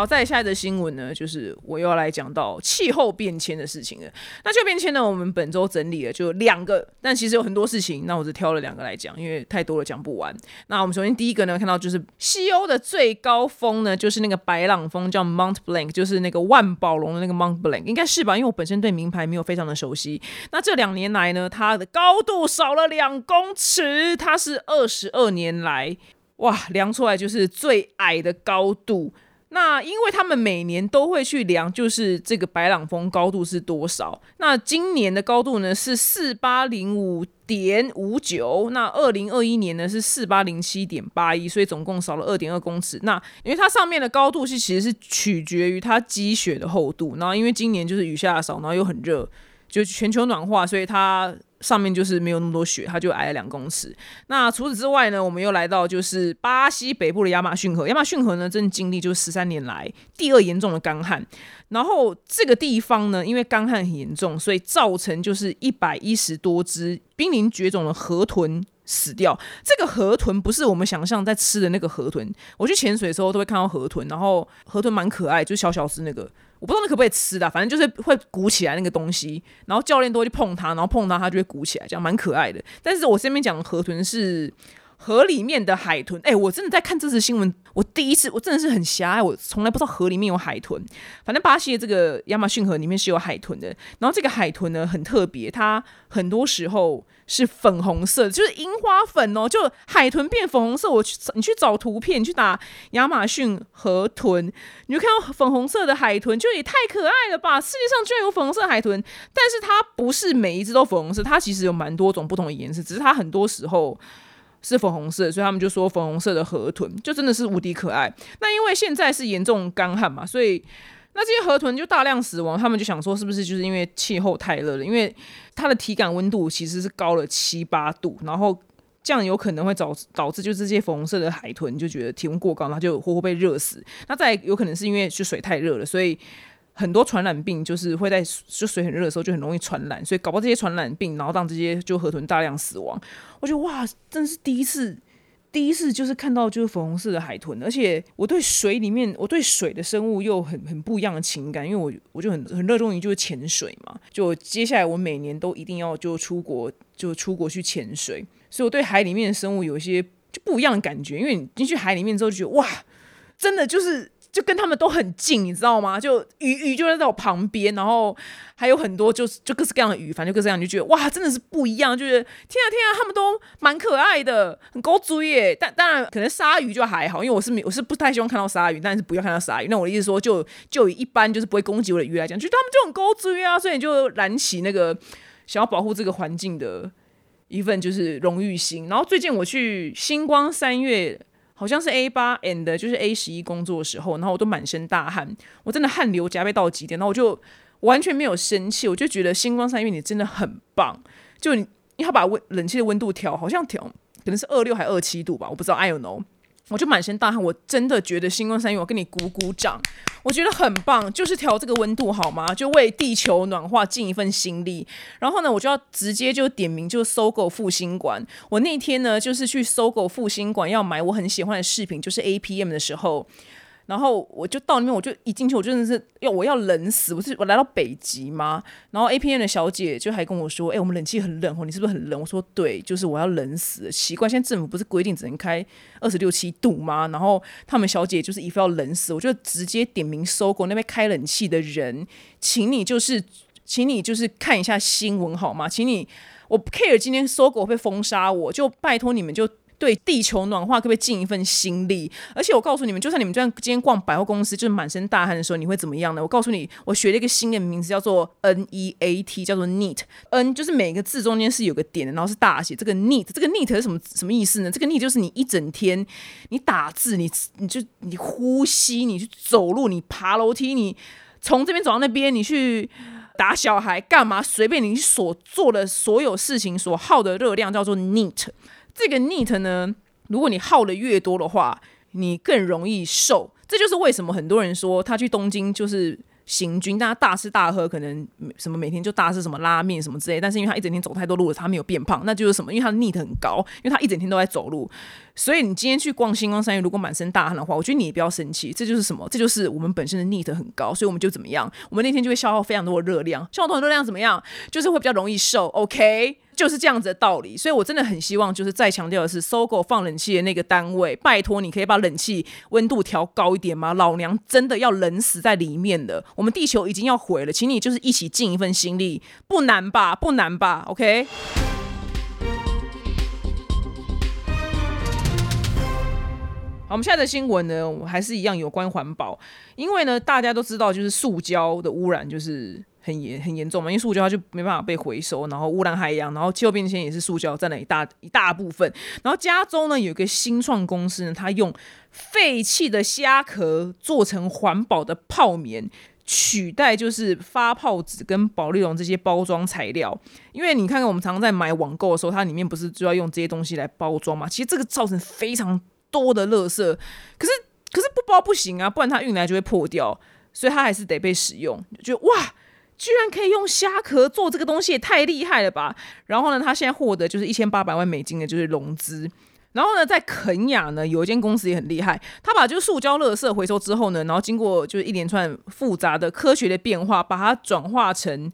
好，再下一则新闻呢，就是我又要来讲到气候变迁的事情了。那气候变迁呢，我们本周整理了就两个，但其实有很多事情，那我只挑了两个来讲，因为太多了讲不完。那我们首先第一个呢，看到就是西欧的最高峰呢，就是那个白朗峰，叫 Mount Blanc，就是那个万宝龙的那个 Mount Blanc，应该是吧？因为我本身对名牌没有非常的熟悉。那这两年来呢，它的高度少了两公尺，它是二十二年来哇量出来就是最矮的高度。那因为他们每年都会去量，就是这个白朗峰高度是多少。那今年的高度呢是四八零五点五九，那二零二一年呢是四八零七点八一，所以总共少了二点二公尺。那因为它上面的高度是其实是取决于它积雪的厚度，然后因为今年就是雨下的少，然后又很热，就全球暖化，所以它。上面就是没有那么多雪，它就矮了两公尺。那除此之外呢，我们又来到就是巴西北部的亚马逊河。亚马逊河呢，正经历就是十三年来第二严重的干旱。然后这个地方呢，因为干旱很严重，所以造成就是一百一十多只濒临绝种的河豚死掉。这个河豚不是我们想象在吃的那个河豚。我去潜水的时候都会看到河豚，然后河豚蛮可爱，就小小只那个。我不知道那可不可以吃的，反正就是会鼓起来那个东西，然后教练都会去碰它，然后碰它它就会鼓起来，这样蛮可爱的。但是我身边讲的河豚是河里面的海豚，哎，我真的在看这次新闻，我第一次我真的是很狭隘，我从来不知道河里面有海豚。反正巴西的这个亚马逊河里面是有海豚的，然后这个海豚呢很特别，它很多时候。是粉红色，就是樱花粉哦，就海豚变粉红色。我去，你去找图片，你去打亚马逊河豚，你就看到粉红色的海豚，就也太可爱了吧！世界上居然有粉红色海豚，但是它不是每一只都粉红色，它其实有蛮多种不同的颜色，只是它很多时候是粉红色，所以他们就说粉红色的河豚就真的是无敌可爱。那因为现在是严重干旱嘛，所以。那这些河豚就大量死亡，他们就想说是不是就是因为气候太热了？因为它的体感温度其实是高了七八度，然后这样有可能会导导致就是这些粉红色的海豚就觉得体温过高，然后就活活被热死。那再有可能是因为就水太热了，所以很多传染病就是会在就水很热的时候就很容易传染，所以搞不好这些传染病，然后让这些就河豚大量死亡。我觉得哇，真是第一次。第一次就是看到就是粉红色的海豚，而且我对水里面，我对水的生物又很很不一样的情感，因为我我就很很热衷于就是潜水嘛，就接下来我每年都一定要就出国就出国去潜水，所以我对海里面的生物有一些就不一样的感觉，因为你进去海里面之后就觉得哇，真的就是。就跟他们都很近，你知道吗？就鱼鱼就在我旁边，然后还有很多就是就各式各样的鱼，反正各式各样，就觉得哇，真的是不一样。就是天啊天啊，他们都蛮可爱的，很高追耶。但当然可能鲨鱼就还好，因为我是我是不太希望看到鲨鱼，但是不要看到鲨鱼。那我的意思说，就就以一般就是不会攻击我的鱼来讲，就他们就很高追啊，所以你就燃起那个想要保护这个环境的一份就是荣誉心。然后最近我去星光三月。好像是 A 八 and 就是 A 十一工作的时候，然后我都满身大汗，我真的汗流浃背到极点，然后我就完全没有生气，我就觉得星光三月你真的很棒，就你要把温冷气的温度调，好像调可能是二六还二七度吧，我不知道，I don't know。我就满身大汗，我真的觉得星光三月，我跟你鼓鼓掌，我觉得很棒，就是调这个温度好吗？就为地球暖化尽一份心力。然后呢，我就要直接就点名，就搜狗复兴馆。我那天呢，就是去搜狗复兴馆要买我很喜欢的饰品，就是 APM 的时候。然后我就到那边，我就一进去，我真的是要我要冷死。我是我来到北极吗？然后 A P N 的小姐就还跟我说：“哎，我们冷气很冷哦，你是不是很冷？”我说：“对，就是我要冷死。奇怪，现在政府不是规定只能开二十六七度吗？然后他们小姐就是一副要冷死，我就直接点名搜狗那边开冷气的人，请你就是，请你就是看一下新闻好吗？请你，我不 care 今天搜狗会封杀我，就拜托你们就。”对地球暖化可不可以尽一份心力？而且我告诉你们，就算你们这样今天逛百货公司，就是满身大汗的时候，你会怎么样呢？我告诉你，我学了一个新的名字，叫做 N E A T，叫做 Neat。N 就是每个字中间是有个点的，然后是大写。这个 Neat，这个 Neat 是什么什么意思呢？这个 Neat 就是你一整天，你打字，你你就你呼吸，你去走路，你爬楼梯，你从这边走到那边，你去打小孩干嘛？随便你所做的所有事情所耗的热量叫做 Neat。这个 neat 呢，如果你耗的越多的话，你更容易瘦。这就是为什么很多人说他去东京就是行军，大家大吃大喝，可能什么每天就大吃什么拉面什么之类。但是因为他一整天走太多路了，他没有变胖，那就是什么？因为他的 neat 很高，因为他一整天都在走路。所以你今天去逛星光三月，如果满身大汗的话，我觉得你也不要生气。这就是什么？这就是我们本身的 neat 很高，所以我们就怎么样？我们那天就会消耗非常多的热量，消耗多少热量怎么样？就是会比较容易瘦。OK。就是这样子的道理，所以我真的很希望，就是再强调的是，搜狗放冷气的那个单位，拜托你可以把冷气温度调高一点吗？老娘真的要冷死在里面了，我们地球已经要毁了，请你就是一起尽一份心力，不难吧？不难吧？OK。好，我们现在的新闻呢，我还是一样有关环保，因为呢，大家都知道，就是塑胶的污染就是很严很严重嘛，因为塑胶它就没办法被回收，然后污染海洋，然后气候变迁也是塑胶占了一大一大部分。然后加州呢有一个新创公司呢，它用废弃的虾壳做成环保的泡棉。取代就是发泡纸跟保丽龙这些包装材料，因为你看看我们常常在买网购的时候，它里面不是就要用这些东西来包装嘛？其实这个造成非常多的垃圾，可是可是不包不行啊，不然它运来就会破掉，所以它还是得被使用。就哇，居然可以用虾壳做这个东西，也太厉害了吧！然后呢，他现在获得就是一千八百万美金的就是融资。然后呢，在肯雅呢，有一间公司也很厉害，他把就是塑胶垃圾回收之后呢，然后经过就是一连串复杂的科学的变化，把它转化成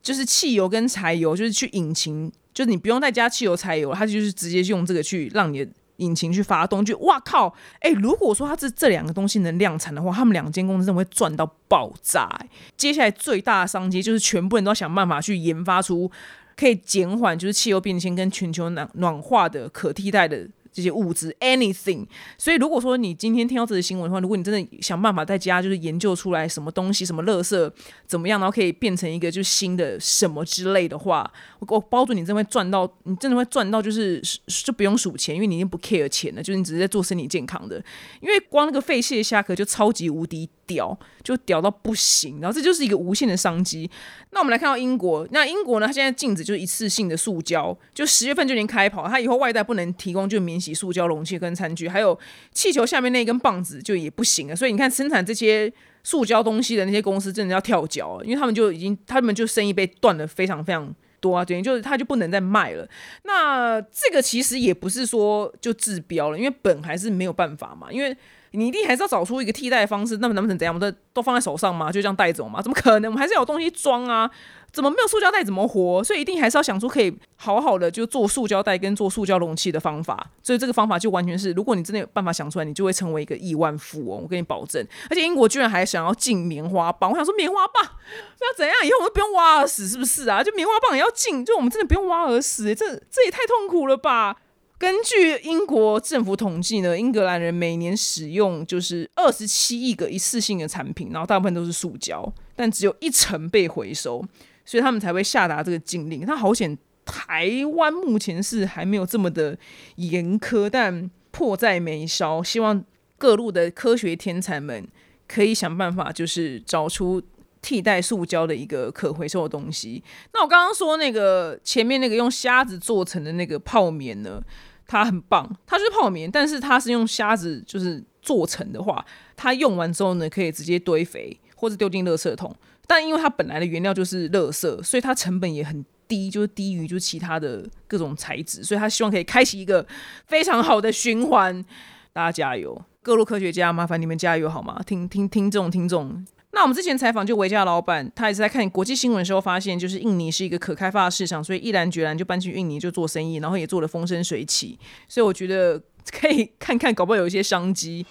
就是汽油跟柴油，就是去引擎，就是你不用再加汽油柴油，它就是直接用这个去让你引擎去发动。就哇靠，哎，如果说它是这两个东西能量产的话，他们两间公司真的会赚到爆炸。接下来最大的商机就是全部人都要想办法去研发出。可以减缓就是气候变迁跟全球暖暖化的可替代的。这些物质，anything。所以如果说你今天听到这个新闻的话，如果你真的想办法在家就是研究出来什么东西、什么垃圾怎么样，然后可以变成一个就是新的什么之类的话，我我包准你真的会赚到，你真的会赚到就是就不用数钱，因为你已经不 care 钱了，就是你只是在做身体健康的。因为光那个废弃的虾壳就超级无敌屌，就屌到不行。然后这就是一个无限的商机。那我们来看到英国，那英国呢，它现在禁止就是一次性的塑胶，就十月份就已经开跑，它以后外带不能提供就免。洗塑胶容器跟餐具，还有气球下面那根棒子就也不行了。所以你看，生产这些塑胶东西的那些公司真的要跳脚，因为他们就已经，他们就生意被断了非常非常多啊，等于就是他就不能再卖了。那这个其实也不是说就治标了，因为本还是没有办法嘛，因为。你一定还是要找出一个替代方式，那么能不能怎样？我们都都放在手上吗？就这样带走吗？怎么可能？我们还是有东西装啊！怎么没有塑胶袋怎么活？所以一定还是要想出可以好好的就做塑胶袋跟做塑胶容器的方法。所以这个方法就完全是，如果你真的有办法想出来，你就会成为一个亿万富翁。我跟你保证。而且英国居然还想要禁棉花棒，我想说棉花棒要怎样？以后我们不用挖耳屎是不是啊？就棉花棒也要禁，就我们真的不用挖耳屎？这这也太痛苦了吧！根据英国政府统计呢，英格兰人每年使用就是二十七亿个一次性的产品，然后大部分都是塑胶，但只有一成被回收，所以他们才会下达这个禁令。他好险，台湾目前是还没有这么的严苛，但迫在眉梢。希望各路的科学天才们可以想办法，就是找出替代塑胶的一个可回收的东西。那我刚刚说那个前面那个用虾子做成的那个泡棉呢？它很棒，它就是泡棉，但是它是用虾子就是做成的话，它用完之后呢，可以直接堆肥或者丢进垃圾桶。但因为它本来的原料就是垃圾，所以它成本也很低，就是低于就是其他的各种材质，所以他希望可以开启一个非常好的循环。大家加油，各路科学家，麻烦你们加油好吗？听听听众听众。那我们之前采访就维嘉老板，他也是在看国际新闻的时候发现，就是印尼是一个可开发的市场，所以毅然决然就搬去印尼就做生意，然后也做的风生水起。所以我觉得可以看看，搞不好有一些商机。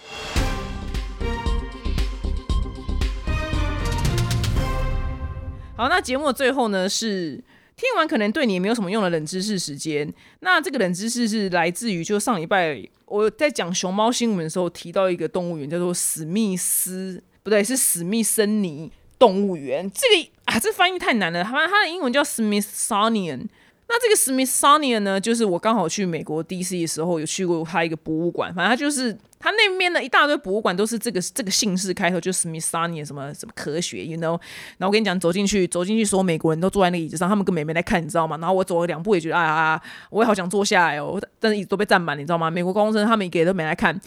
好，那节目的最后呢，是听完可能对你也没有什么用的冷知识时间。那这个冷知识是来自于，就上礼拜我在讲熊猫新闻的时候提到一个动物园，叫做史密斯。不对，是史密森尼动物园。这个啊，这翻译太难了。它它的英文叫 Smithsonian。那这个 Smithsonian 呢，就是我刚好去美国 DC 的时候有去过它一个博物馆。反正它就是它那边的一大堆博物馆都是这个这个姓氏开头，就 Smithsonian 什么什么科学，you know。然后我跟你讲，走进去走进去，所有美国人都坐在那个椅子上，他们根本没在看，你知道吗？然后我走了两步，也觉得啊啊，我也好想坐下来哦，但是椅子都被占满，你知道吗？美国高中生他们一个都没来看。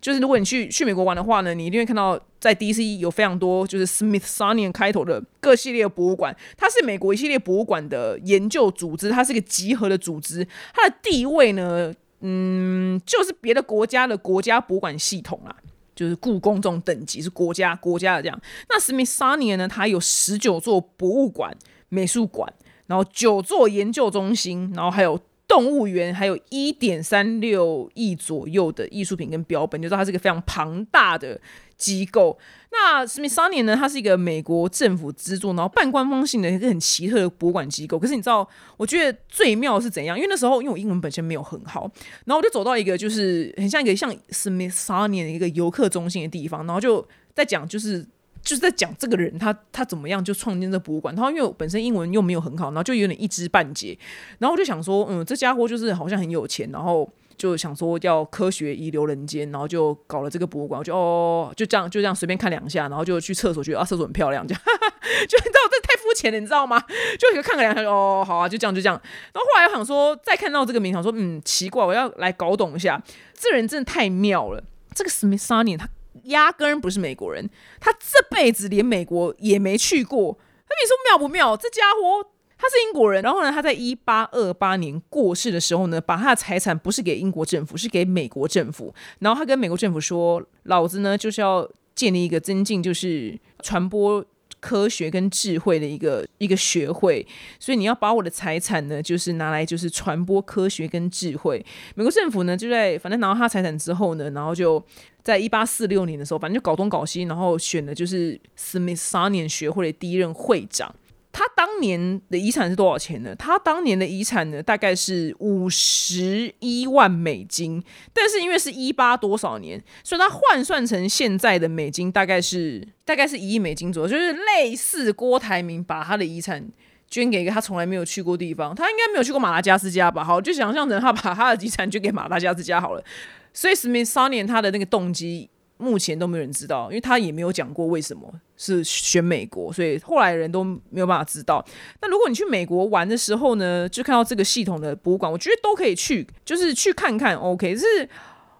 就是如果你去去美国玩的话呢，你一定会看到在 DC 有非常多就是 Smithsonian 开头的各系列博物馆。它是美国一系列博物馆的研究组织，它是一个集合的组织。它的地位呢，嗯，就是别的国家的国家博物馆系统啊，就是故宫这种等级是国家国家的这样。那 Smithsonian 呢，它有十九座博物馆、美术馆，然后九座研究中心，然后还有。动物园，还有一点三六亿左右的艺术品跟标本，就知道它是一个非常庞大的机构。那 Smithsonian 呢？它是一个美国政府资助，然后半官方性的一个很奇特的博物馆机构。可是你知道，我觉得最妙是怎样？因为那时候因为我英文本身没有很好，然后我就走到一个就是很像一个像 Smithsonian 的一个游客中心的地方，然后就在讲就是就是在讲这个人他他怎么样就创建这博物馆。然后因为我本身英文又没有很好，然后就有点一知半解。然后我就想说，嗯，这家伙就是好像很有钱，然后。就想说要科学遗留人间，然后就搞了这个博物馆。我就哦，就这样就这样随便看两下，然后就去厕所，觉得啊厕所很漂亮，这 *laughs* 样就你知道这太肤浅了，你知道吗？就看个两下，哦好啊，就这样就这样。然后后来我想说，再看到这个名，想说嗯奇怪，我要来搞懂一下，这人真的太妙了。这个 Smithsonian 他压根不是美国人，他这辈子连美国也没去过。那你说妙不妙？这家伙。他是英国人，然后呢，他在一八二八年过世的时候呢，把他的财产不是给英国政府，是给美国政府。然后他跟美国政府说：“老子呢，就是要建立一个增进，就是传播科学跟智慧的一个一个学会。所以你要把我的财产呢，就是拿来就是传播科学跟智慧。”美国政府呢，就在反正拿到他财产之后呢，然后就在一八四六年的时候，反正就搞东搞西，然后选的就是 Smithsonian 学会的第一任会长。他当年的遗产是多少钱呢？他当年的遗产呢，大概是五十一万美金。但是因为是一八多少年，所以他换算成现在的美金，大概是大概是一亿美金左右，就是类似郭台铭把他的遗产捐给一个他从来没有去过地方，他应该没有去过马达加斯加吧？好，就想象成他把他的遗产捐给马达加斯加好了。所以 Smithsonian 他的那个动机。目前都没有人知道，因为他也没有讲过为什么是选美国，所以后来人都没有办法知道。那如果你去美国玩的时候呢，就看到这个系统的博物馆，我觉得都可以去，就是去看看。OK，是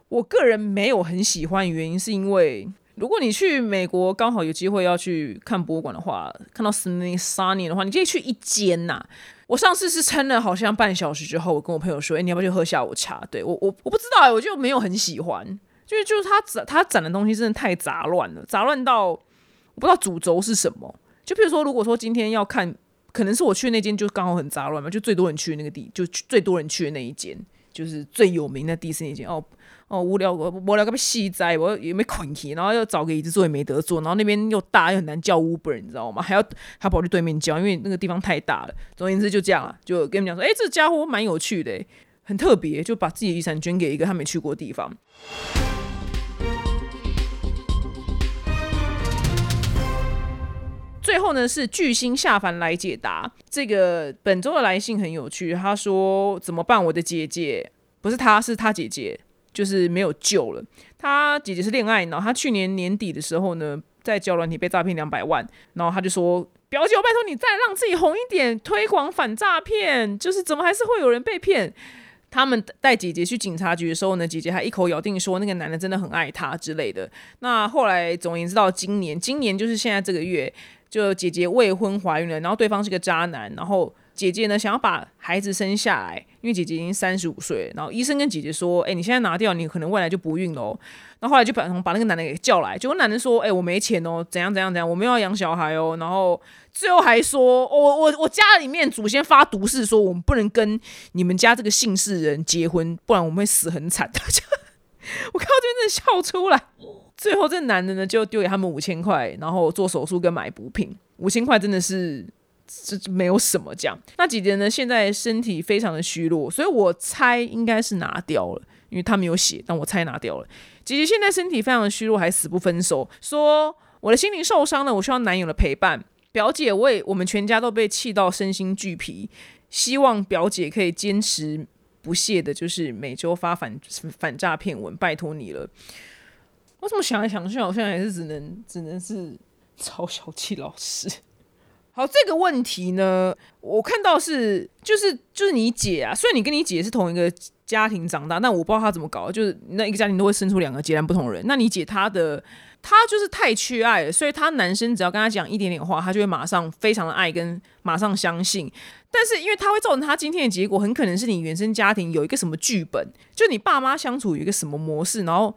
我个人没有很喜欢，原因是因为如果你去美国刚好有机会要去看博物馆的话，看到 Smithsonian 的话，你可以去一间呐。我上次是撑了好像半小时之后，我跟我朋友说：“哎，你要不要去喝下午茶？”对我，我我不知道哎，我就没有很喜欢。就是就是他展他展的东西真的太杂乱了，杂乱到我不知道主轴是什么。就比如说，如果说今天要看，可能是我去那间就刚好很杂乱嘛，就最多人去的那个地，就最多人去的那一间，就是最有名的迪士尼间。哦哦，无聊我无聊个戏哉，我也没困起，然后要找个椅子坐也没得坐，然后那边又大又很难叫 Uber，你知道吗？还要还跑去对面叫，因为那个地方太大了。总而言之就这样了，就跟你们讲说，哎，这家伙蛮有趣的，很特别，就把自己的遗产捐给一个他没去过的地方。最后呢，是巨星下凡来解答这个本周的来信很有趣。他说：“怎么办？我的姐姐不是他，是他姐姐，就是没有救了。他姐姐是恋爱脑，他去年年底的时候呢，在交软体被诈骗两百万，然后他就说：表姐，我拜托你再让自己红一点，推广反诈骗。就是怎么还是会有人被骗？他们带姐姐去警察局的时候呢，姐姐还一口咬定说那个男的真的很爱她之类的。那后来总言之，到今年，今年就是现在这个月。”就姐姐未婚怀孕了，然后对方是个渣男，然后姐姐呢想要把孩子生下来，因为姐姐已经三十五岁，然后医生跟姐姐说：“哎，你现在拿掉，你可能未来就不孕喽。”然后后来就把把那个男的给叫来，结果男的说：“哎，我没钱哦，怎样怎样怎样，我们要养小孩哦。”然后最后还说：“我我我家里面祖先发毒誓说，我们不能跟你们家这个姓氏人结婚，不然我们会死很惨。”我看到这边真的笑出来。最后，这男的呢就丢给他们五千块，然后做手术跟买补品。五千块真的是这没有什么讲。那姐姐呢，现在身体非常的虚弱，所以我猜应该是拿掉了，因为他没有写，但我猜拿掉了。姐姐现在身体非常的虚弱，还死不分手，说我的心灵受伤了，我需要男友的陪伴。表姐为我们全家都被气到身心俱疲，希望表姐可以坚持不懈的，就是每周发反反诈骗文，拜托你了。我怎么想来想去，好像还是只能只能是超小气老师。*laughs* 好，这个问题呢，我看到是就是就是你姐啊，虽然你跟你姐是同一个家庭长大，但我不知道她怎么搞，就是那一个家庭都会生出两个截然不同的人。那你姐她的她就是太缺爱了，所以她男生只要跟她讲一点点话，她就会马上非常的爱跟马上相信。但是因为她会造成她今天的结果，很可能是你原生家庭有一个什么剧本，就你爸妈相处有一个什么模式，然后。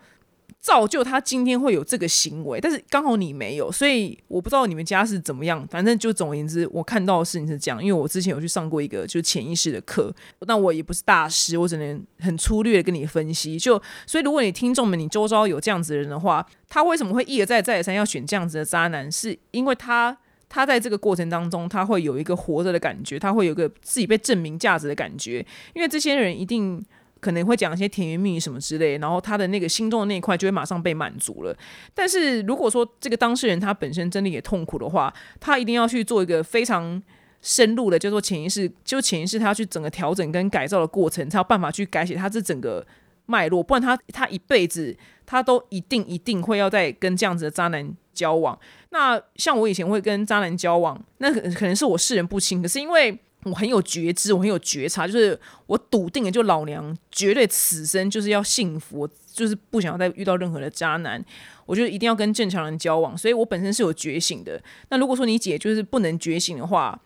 造就他今天会有这个行为，但是刚好你没有，所以我不知道你们家是怎么样。反正就总而言之，我看到的事情是这样，因为我之前有去上过一个就潜意识的课，但我也不是大师，我只能很粗略的跟你分析。就所以，如果你听众们你周遭有这样子的人的话，他为什么会一而再再而三要选这样子的渣男？是因为他他在这个过程当中，他会有一个活着的感觉，他会有个自己被证明价值的感觉，因为这些人一定。可能会讲一些甜言蜜语什么之类，然后他的那个心中的那一块就会马上被满足了。但是如果说这个当事人他本身真的也痛苦的话，他一定要去做一个非常深入的叫做潜意识，就潜意识他要去整个调整跟改造的过程，才有办法去改写他这整个脉络。不然他他一辈子他都一定一定会要在跟这样子的渣男交往。那像我以前会跟渣男交往，那可可能是我世人不清，可是因为。我很有觉知，我很有觉察，就是我笃定的，就老娘绝对此生就是要幸福，我就是不想要再遇到任何的渣男，我就一定要跟正常人交往，所以我本身是有觉醒的。那如果说你姐就是不能觉醒的话，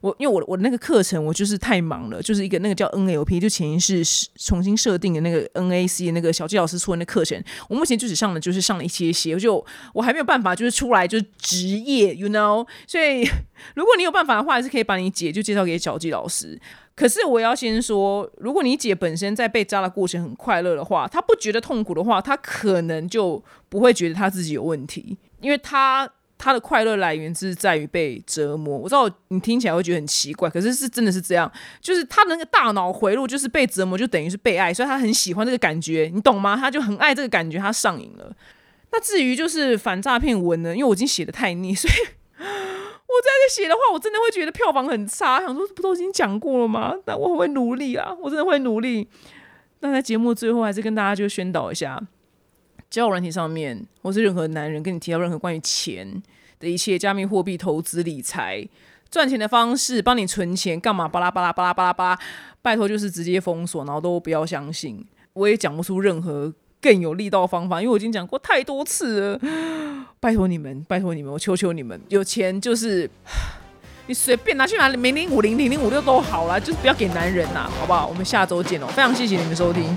我因为我我那个课程我就是太忙了，就是一个那个叫 NLP，就潜意识重新设定的那个 NAC 那个小季老师出的那课程，我目前就只上了就是上了一些些，我就我还没有办法就是出来就是职业，you know，所以如果你有办法的话，还是可以把你姐就介绍给小季老师。可是我要先说，如果你姐本身在被扎的过程很快乐的话，她不觉得痛苦的话，她可能就不会觉得她自己有问题，因为她。他的快乐来源是在于被折磨。我知道你听起来会觉得很奇怪，可是是真的是这样。就是他的那个大脑回路就是被折磨，就等于是被爱，所以他很喜欢这个感觉，你懂吗？他就很爱这个感觉，他上瘾了。那至于就是反诈骗文呢，因为我已经写的太腻，所以我在这写的话，我真的会觉得票房很差。想说不都已经讲过了吗？那我会努力啊，我真的会努力。那在节目最后，还是跟大家就宣导一下。交友软体上面，或是任何男人跟你提到任何关于钱的一切，加密货币投资理财、赚钱的方式，帮你存钱干嘛？巴拉巴拉巴拉巴拉巴拉，拜托就是直接封锁，然后都不要相信。我也讲不出任何更有力道方法，因为我已经讲过太多次了。拜托你们，拜托你们，我求求你们，有钱就是你随便拿去拿零零五零零零五六都好啦，就是不要给男人呐，好不好？我们下周见哦，非常谢谢你们收听。